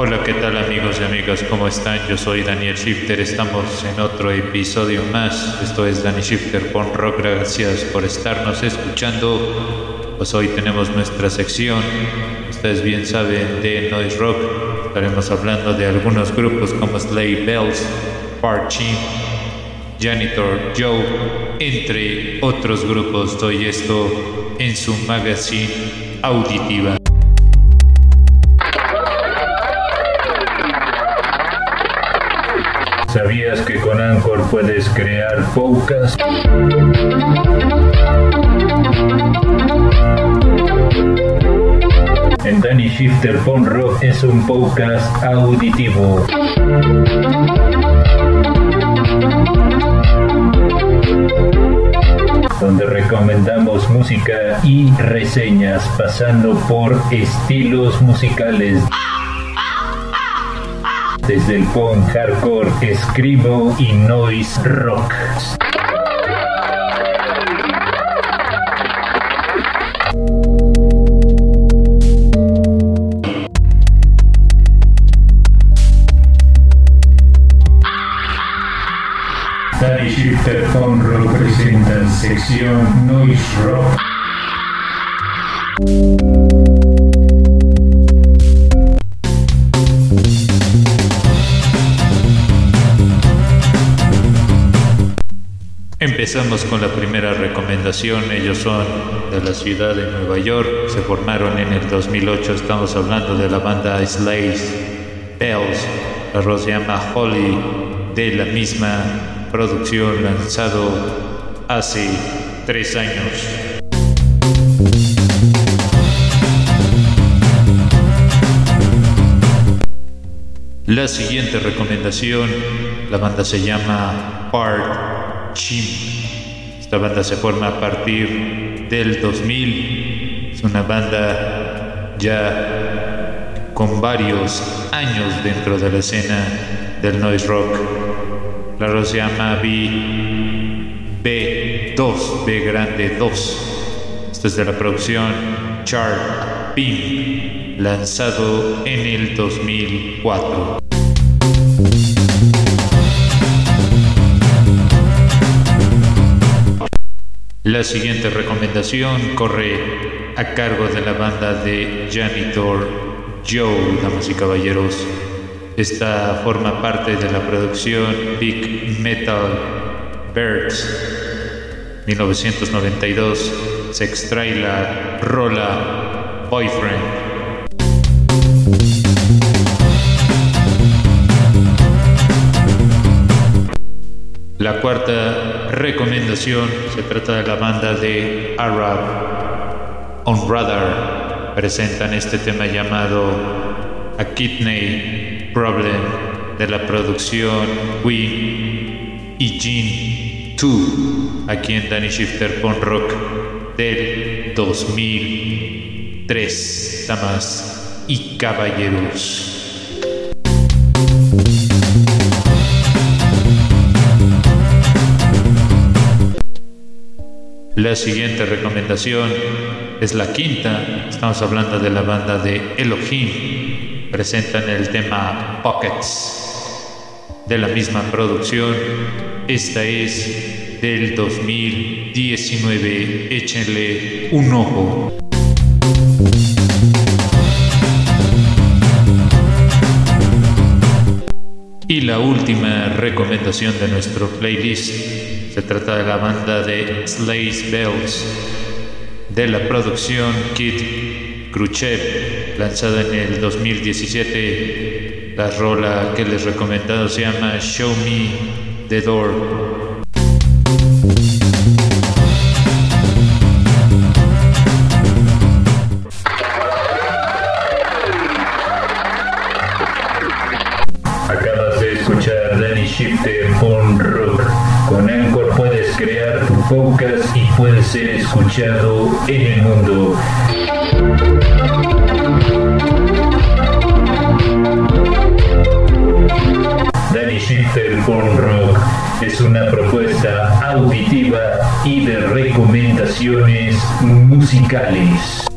Hola, ¿qué tal amigos y amigas? ¿Cómo están? Yo soy Daniel Shifter, estamos en otro episodio más. Esto es Danny Shifter Pon Rock, gracias por estarnos escuchando. Pues hoy tenemos nuestra sección, ustedes bien saben, de Noise Rock. Estaremos hablando de algunos grupos como Slay Bells, Parchim, Janitor Joe, entre otros grupos. Doy esto en su magazine auditiva. ¿Sabías que con Anchor puedes crear podcast? En Danny Shifter Phone Rock es un podcast auditivo. donde recomendamos música y reseñas pasando por estilos musicales desde el punk hardcore, escribo y noise rock. Danny Shifter Rock presenta sección Noise Rock. Empezamos con la primera recomendación. Ellos son de la ciudad de Nueva York. Se formaron en el 2008. Estamos hablando de la banda Slays Bells. La rola se llama Holly, de la misma producción lanzado hace tres años. La siguiente recomendación, la banda se llama Part Chim. Esta banda se forma a partir del 2000. Es una banda ya con varios años dentro de la escena del noise rock. La rola se llama B, B2, B grande 2. Esto es de la producción Beam, lanzado en el 2004. La siguiente recomendación corre a cargo de la banda de Janitor Joe, damas y caballeros. Esta forma parte de la producción Big Metal Birds 1992. Se extrae la rola Boyfriend. La cuarta recomendación se trata de la banda de Arab On Radar. Presentan este tema llamado A Kidney Problem de la producción We y Jean 2 aquí en Danny Shifter Punk Rock del 2003. Damas y caballeros. La siguiente recomendación es la quinta. Estamos hablando de la banda de Elohim. Presentan el tema Pockets de la misma producción. Esta es del 2019. Échenle un ojo. Y la última recomendación de nuestro playlist se trata de la banda de Slays Bells de la producción Kid Khrushchev, lanzada en el 2017. La rola que les recomendado se llama Show Me the Door. Con puedes crear tu podcast y puedes ser escuchado en el mundo. Danny Shifter Phone Rock es una propuesta auditiva y de recomendaciones musicales.